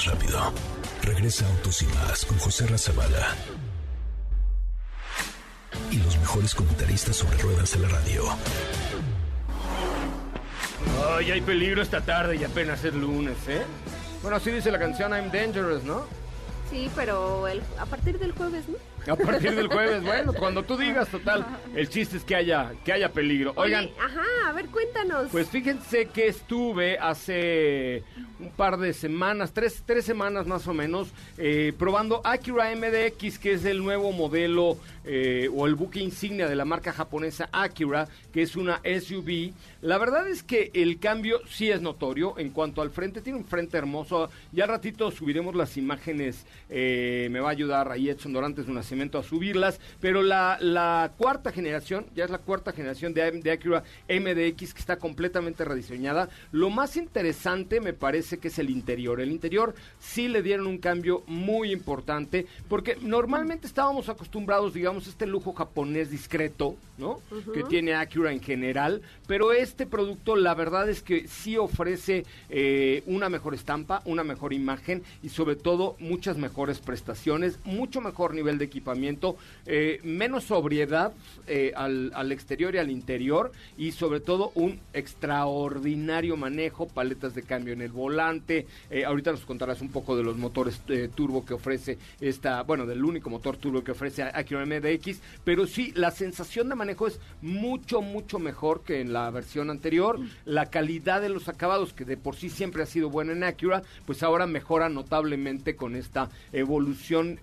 Más rápido. Regresa Autos y más con José Razabala. Y los mejores comentaristas sobre ruedas de la radio. Ay, hay peligro esta tarde y apenas es lunes, ¿eh? Bueno, así dice la canción I'm Dangerous, ¿no? Sí, pero el- a partir del jueves, ¿no? A partir del jueves, bueno, cuando tú digas, total, el chiste es que haya, que haya peligro. Oigan, Oye, ajá, a ver, cuéntanos. Pues fíjense que estuve hace un par de semanas, tres, tres semanas más o menos, eh, probando Acura MDX, que es el nuevo modelo eh, o el buque insignia de la marca japonesa Acura, que es una SUV. La verdad es que el cambio sí es notorio en cuanto al frente. Tiene un frente hermoso. Ya al ratito subiremos las imágenes. eh, me va a ayudar ahí Edson Dorantes de Nacimiento a subirlas. Pero la, la cuarta generación, ya es la cuarta generación de, de Acura MDX que está completamente rediseñada. Lo más interesante me parece que es el interior. El interior sí le dieron un cambio muy importante porque normalmente estábamos acostumbrados, digamos, a este lujo japonés discreto, ¿no? Que tiene Acura en general, pero este producto la verdad es que sí ofrece eh, una mejor estampa, una mejor imagen y sobre todo muchas mejores prestaciones, mucho mejor nivel de equipamiento, eh, menos sobriedad eh, al, al exterior y al interior y sobre todo un extraordinario manejo, paletas de cambio en el volante. eh, ahorita nos contarás un poco de los motores turbo que ofrece esta, bueno, del único motor turbo que ofrece Acura MDX, pero sí, la sensación de manejo es mucho, mucho mejor que en la versión anterior. La calidad de los acabados, que de por sí siempre ha sido buena en Acura, pues ahora mejora notablemente con esta evolución,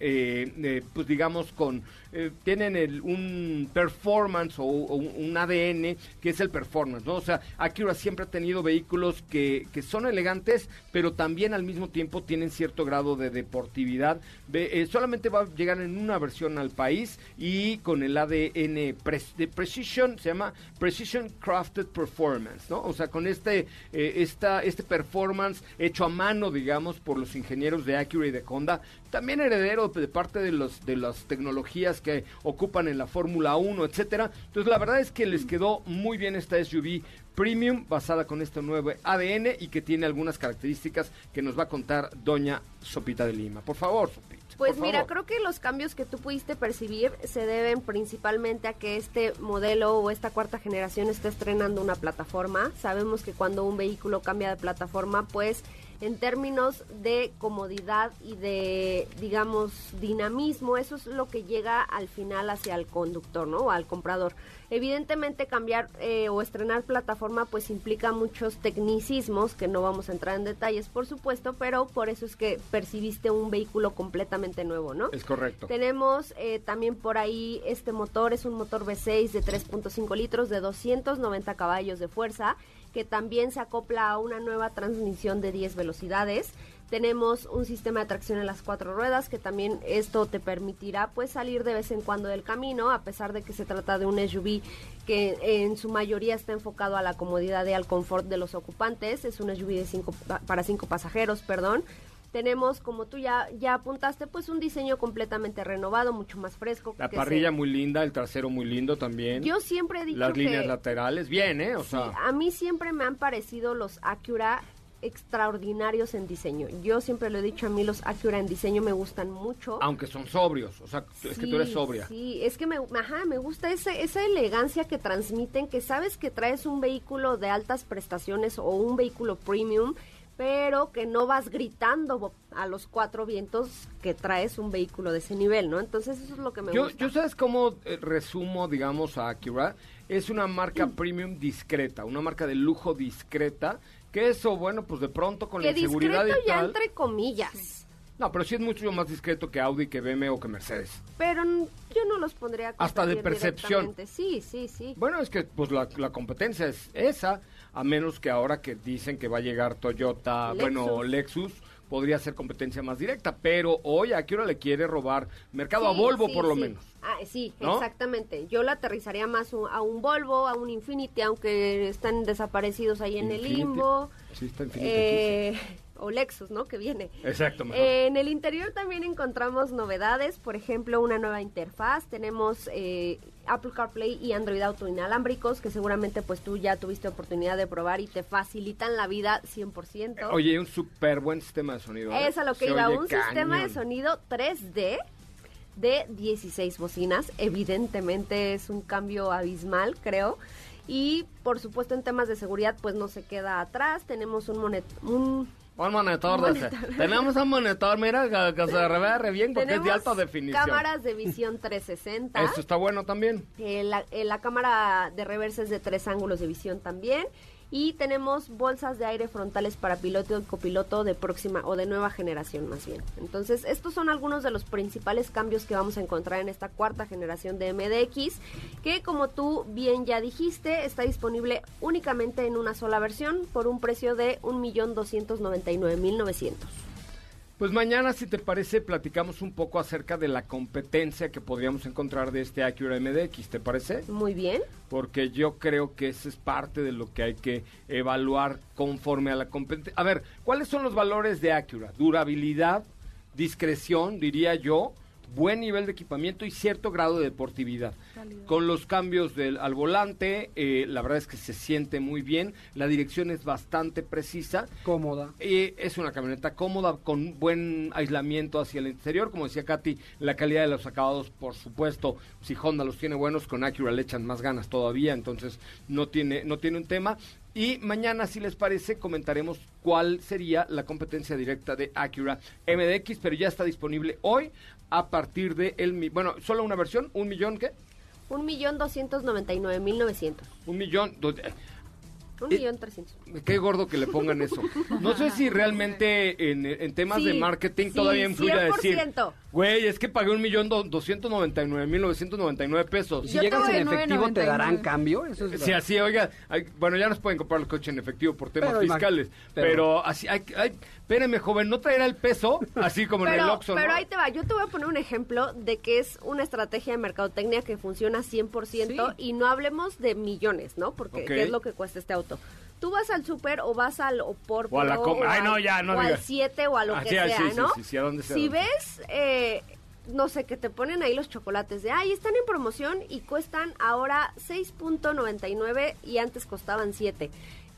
pues digamos, con eh, tienen el- un performance o, un, ADN que es el performance, ¿no? O sea, Acura siempre ha tenido vehículos que, que son elegantes, pero también al mismo tiempo tienen cierto grado de deportividad. Eh, solamente va a llegar en una versión al país y con el ADN de Precision, se llama Precision Crafted Performance, ¿no? O sea, con este, eh, esta, este performance hecho a mano, digamos, por los ingenieros de Acura y de Honda, también heredero de parte de, los, de las tecnologías que ocupan en la Fórmula 1, etcétera. Entonces, la verdad es que les quedó muy bien esta SUV premium basada con este nuevo ADN y que tiene algunas características que nos va a contar doña Sopita de Lima. Por favor, Sopita. Pues por mira, favor. creo que los cambios que tú pudiste percibir se deben principalmente a que este modelo o esta cuarta generación está estrenando una plataforma. Sabemos que cuando un vehículo cambia de plataforma, pues en términos de comodidad y de, digamos, dinamismo, eso es lo que llega al final hacia el conductor, ¿no? O al comprador. Evidentemente cambiar eh, o estrenar plataforma pues implica muchos tecnicismos que no vamos a entrar en detalles por supuesto, pero por eso es que percibiste un vehículo completamente nuevo, ¿no? Es correcto. Tenemos eh, también por ahí este motor, es un motor V6 de 3.5 litros de 290 caballos de fuerza, que también se acopla a una nueva transmisión de 10 velocidades. Tenemos un sistema de tracción en las cuatro ruedas, que también esto te permitirá pues salir de vez en cuando del camino, a pesar de que se trata de un SUV que en su mayoría está enfocado a la comodidad y al confort de los ocupantes. Es un SUV de cinco, pa- para cinco pasajeros, perdón. Tenemos, como tú ya, ya apuntaste, pues un diseño completamente renovado, mucho más fresco. La parrilla se- muy linda, el trasero muy lindo también. Yo siempre he dicho Las líneas que- laterales, bien, ¿eh? O Sí, sea, a mí siempre me han parecido los Acura extraordinarios en diseño. Yo siempre lo he dicho, a mí los Acura en diseño me gustan mucho. aunque son sobrios, o sea, es que tú eres sobria. Sí, es que me, ajá, me gusta ese, esa elegancia que transmiten, que sabes que traes un vehículo de altas prestaciones o un vehículo premium, pero que no vas gritando a los cuatro vientos que traes un vehículo de ese nivel, ¿no? Entonces eso es lo que me Yo, gusta. yo sabes cómo eh, resumo, digamos, a Acura. Es una marca Mm. premium discreta, una marca de lujo discreta. Que eso, bueno, pues de pronto con que la inseguridad discreto y ya tal. entre comillas. No, pero sí es mucho más discreto que Audi, que BMW o que Mercedes. Pero yo no los pondría a Hasta de percepción. Sí, sí, sí. Bueno, es que pues la, la competencia es esa, a menos que ahora que dicen que va a llegar Toyota, Lexus. bueno, Lexus, podría ser competencia más directa, pero hoy Acura le quiere robar mercado a Volvo sí, por lo sí. menos. Ah, sí, ¿No? exactamente. Yo la aterrizaría más un- a un Volvo, a un Infinity, aunque están desaparecidos ahí en el limbo. Sí, está Infiniti Eh, o Lexus, ¿no? Que viene. Exacto, mejor. Eh, en el interior también encontramos novedades, por ejemplo, una nueva interfaz. Tenemos eh, Apple CarPlay y Android Auto inalámbricos, que seguramente pues tú ya tuviste oportunidad de probar y te facilitan la vida 100%. Oye, un súper buen sistema de sonido. ¿eh? Es a lo que Se iba, un sistema de sonido 3D de 16 bocinas. Evidentemente es un cambio abismal, creo. Y por supuesto en temas de seguridad pues no se queda atrás. Tenemos un, monet un Un monitor, Un monitor. Tenemos un monitor, mira, que, que se revea re bien porque es de alta definición. cámaras de visión 360. Esto está bueno también. Eh, la, eh, la cámara de reversa es de tres ángulos de visión también. Y tenemos bolsas de aire frontales para piloto y copiloto de próxima o de nueva generación más bien. Entonces, estos son algunos de los principales cambios que vamos a encontrar en esta cuarta generación de MDX, que como tú bien ya dijiste, está disponible únicamente en una sola versión por un precio de 1.299.900. Pues mañana, si te parece, platicamos un poco acerca de la competencia que podríamos encontrar de este Acura MDX, ¿te parece? Muy bien. Porque yo creo que eso es parte de lo que hay que evaluar conforme a la competencia. A ver, ¿cuáles son los valores de Acura? Durabilidad, discreción, diría yo, buen nivel de equipamiento y cierto grado de deportividad. Con los cambios del, al volante, eh, la verdad es que se siente muy bien, la dirección es bastante precisa. Cómoda. Eh, es una camioneta cómoda, con buen aislamiento hacia el interior. Como decía Katy, la calidad de los acabados, por supuesto, si Honda los tiene buenos, con Acura le echan más ganas todavía, entonces no tiene, no tiene un tema. Y mañana, si les parece, comentaremos cuál sería la competencia directa de Acura MDX, pero ya está disponible hoy a partir de el... Bueno, solo una versión, un millón, ¿qué? 1.299.900. Un millón... do- Un Eh, millón trescientos. Qué gordo que le pongan eso. No sé si realmente en, en temas de marketing sí, todavía influye a decir, 100%. Güey, es que pagué un millón do- doscientos noventa y nueve mil novecientos noventa y nueve pesos. Si llegas en efectivo, ¿te darán cambio? Eso es Sí, así, oiga, ay, bueno, ya nos pueden comprar el coche en efectivo por temas Pero fiscales, pero, pero- así, ay, ay, espéreme, joven, ¿no traerá el peso? Así como en el Oxxo, pero ¿no? ahí te va, yo te voy a poner un ejemplo de que es una estrategia de mercadotecnia que funciona 100% y no hablemos de millones, ¿no? Porque Ok. ¿qué es lo que cuesta este auto? Tú vas al súper o vas al Opor O a la com- Ay, al- no, ya, no o al digas. 7 o a lo Ah, que sí, sea, sí, ¿no? sí, sí, a dónde sea, si dónde. ves, eh, no sé, que te ponen ahí los chocolates de, ay, están en promoción y cuestan ahora 6.99 y antes costaban 7.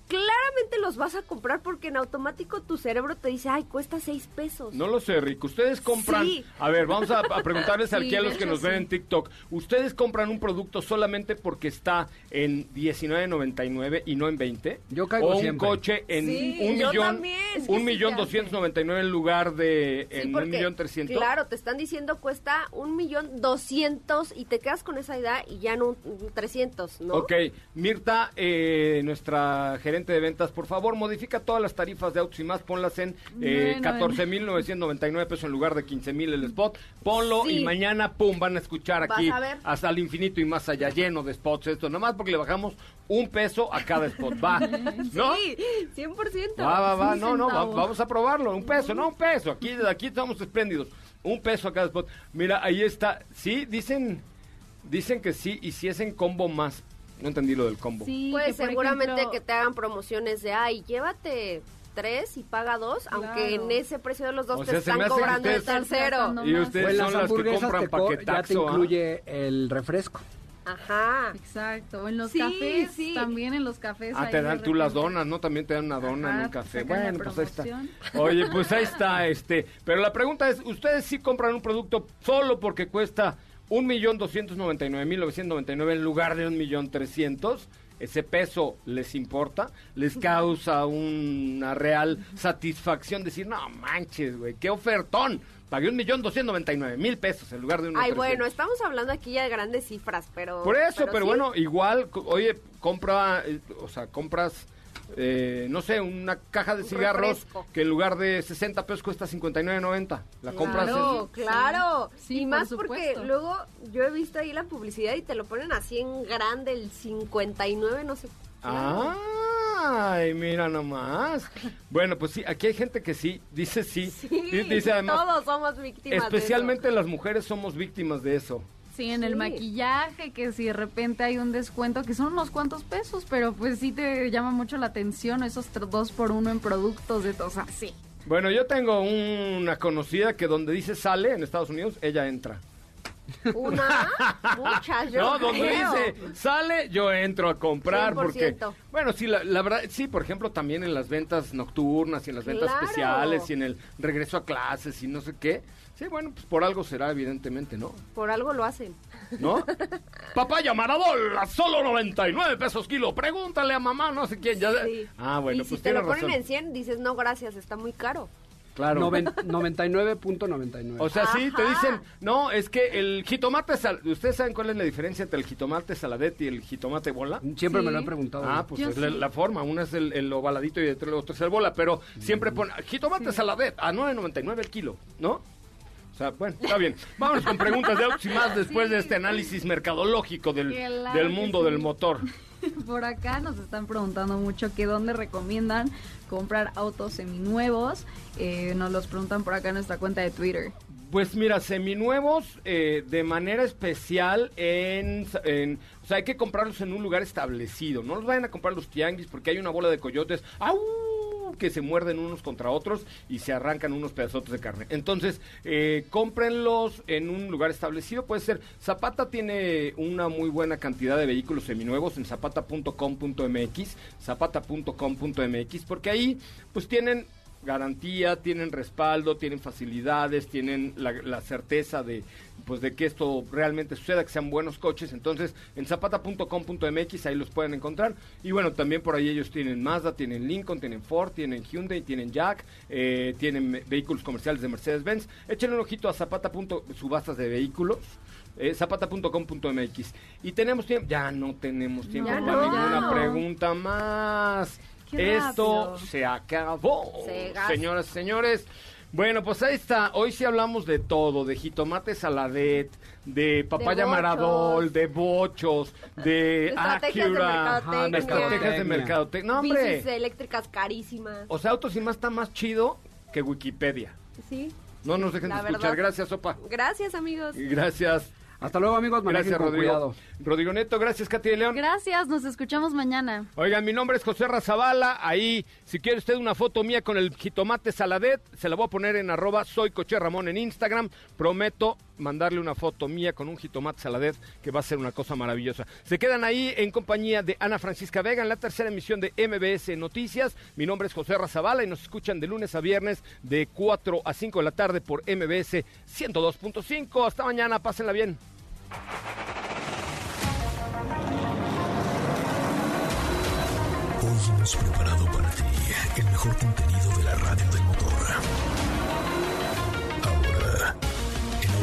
Claramente los vas a comprar porque en automático tu cerebro te dice, ay, cuesta 6 pesos. No lo sé, Rico. Ustedes compran. Sí. A ver, vamos a, a preguntarles Sí, aquí a los que nos ven sí. en TikTok. ¿Ustedes compran un producto solamente porque está en 19.99 y no en 20? Yo caigo O un siempre. coche en Sí, un millón, también. Es que un sí millón te hace. 299 en lugar de Sí, en un porque, millón 300. Claro, te están diciendo cuesta un millón doscientos y te quedas con esa idea y ya no un 300, ¿no? Ok, Mirta, eh, nuestra gerente de ventas, por favor, modifica todas las tarifas de autos y más, ponlas en eh, Bueno, 14.999 pesos en lugar de 15.000 el spot. Ponlo Sí. y mañana, pum, van a escuchar aquí a hasta el infinito y más allá, lleno de spots esto, nomás porque le bajamos un peso a cada spot, va, ¿no? Sí, 100%. Va, va, va, no, no, va- vamos a probarlo, un peso, no un peso, aquí, aquí estamos espléndidos, un peso a cada spot. Mira, ahí está, sí, dicen, dicen que sí, y si es en combo más, no entendí lo del combo. Sí, Pues que, seguramente ejemplo, que te hagan promociones de, ay, llévate tres y paga dos, aunque en ese precio de los dos O te sea, están cobrando el tercero. Y ustedes O en las son las que compran te co- ya te paquetaxo, ¿ah? incluye el refresco. Ajá. Exacto. En los Sí, cafés, sí. también en los cafés. Ah, te dan tú las donas, ¿no? También te dan una dona en un café. Bueno, pues ahí está. Oye, pues ahí está, este. Pero la pregunta es, ¿ustedes sí compran un producto solo porque cuesta un millón doscientos noventa y nueve mil novecientos noventa y nueve en lugar de un millón trescientos? ¿Ese peso les importa? ¿Les causa una real satisfacción decir, no manches, güey, qué ofertón? Pagué un millón doscientos noventa y nueve mil pesos en lugar de un Ay, bueno, estamos hablando aquí ya de grandes cifras, pero... por eso, pero, sí. bueno, igual, oye, compra, eh, o sea, compras, eh, no sé, una caja de Un cigarros refresco. que en lugar de 60 pesos cuesta 59.90. La compras. Claro, claro. Sí, y por más porque luego yo he visto ahí la publicidad y te lo ponen así en grande, el 59, no sé. Ay, mira nomás. Bueno, pues sí, aquí hay gente que sí, dice sí. Sí, Di- dice además, todos somos víctimas especialmente las mujeres somos víctimas de eso. Sí, en el maquillaje, que si de repente hay un descuento, que son unos cuantos pesos, pero pues sí te llama mucho la atención esos dos por uno en productos de o sea, sí. Bueno, yo tengo una conocida que donde dice sale en Estados Unidos, ella entra. Una, muchas, yo no, donde creo. dice sale, yo entro a comprar porque 100%. bueno, sí, la, la verdad, sí, por ejemplo, también en las ventas nocturnas y en las ventas Claro. especiales y en el regreso a clases y no sé qué. Sí, bueno, pues por algo será evidentemente, ¿no? Por algo lo hacen. ¿No? Papaya Maradol, a solo 99 pesos kilo. Pregúntale a mamá, no sé quién. Ya... Sí. Ah, bueno, y si pues te tiene lo ponen razón. en 100, dices, no, gracias, está muy caro. Claro. Noven- 99.99. O sea, sí, te Ajá. dicen, no, es que el jitomate sal... ¿Ustedes saben cuál es la diferencia entre el jitomate saladet y el jitomate bola? Siempre me Sí. lo he preguntado. Ah, pues es la, sí. la forma. Una es el, el ovaladito y el otro es el bola. Pero siempre pone jitomate saladet a 9.99 el kilo, ¿no? Sea, bueno, está bien. Vámonos con preguntas de autos y más después de este análisis mercadológico del, Claro del mundo sí. del motor. Por acá nos están preguntando mucho que dónde recomiendan comprar autos seminuevos. Eh, nos los preguntan por acá en nuestra cuenta de Twitter. Pues mira, seminuevos eh, de manera especial en, en- O sea, hay que comprarlos en un lugar establecido. No los vayan a comprar los tianguis porque hay una bola de coyotes ¡au! Que se muerden unos contra otros y se arrancan unos pedazotes de carne. Entonces, eh, cómprenlos en un lugar establecido. Puede ser... Zapata tiene una muy buena cantidad de vehículos seminuevos en zapata.com.mx, zapata.com.mx, porque ahí pues tienen garantía, tienen respaldo, tienen facilidades, tienen la, la certeza de pues de que esto realmente suceda, que sean buenos coches. Entonces, en zapata.com.mx ahí los pueden encontrar. Y bueno, también por ahí ellos tienen Mazda, tienen Lincoln, tienen Ford, tienen Hyundai, tienen Jack, eh, tienen vehículos comerciales de Mercedes-Benz. Échenle un ojito a zapata. subastas de vehículos. eh, zapata.com.mx y tenemos tiempo ya no tenemos tiempo para no. ninguna pregunta más Qué esto rápido. se acabó, Se señoras y señores. Bueno, pues ahí está. Hoy sí hablamos de todo, de jitomate saladet, de papaya maradol, de bochos, de Acura, de estrategias de mercadotecnia. No, hombre. Bicis eléctricas carísimas. O sea, Autos y más está más chido que Wikipedia. Sí. No nos dejen de escuchar. verdad. Gracias, Sopa. Gracias, amigos. Y gracias. Hasta luego, amigos. Manejen Gracias, con Rodrigo. cuidado. Rodrigo Neto, gracias, Katy de León. Gracias, nos escuchamos mañana. Oigan, mi nombre es José Razabala. Ahí, si quiere usted una foto mía con el jitomate saladet, se la voy a poner en arroba soy Coche Ramón en Instagram. Prometo mandarle una foto mía con un jitomate saladet, que va a ser una cosa maravillosa. Se quedan ahí en compañía de Ana Francisca Vega en la tercera emisión de MBS Noticias. Mi nombre es José Razabala y nos escuchan de lunes a viernes de 4 a 5 de la tarde por MBS 102.5. Hasta mañana, pásenla bien. Hoy hemos preparado para ti el mejor contenido de la radio del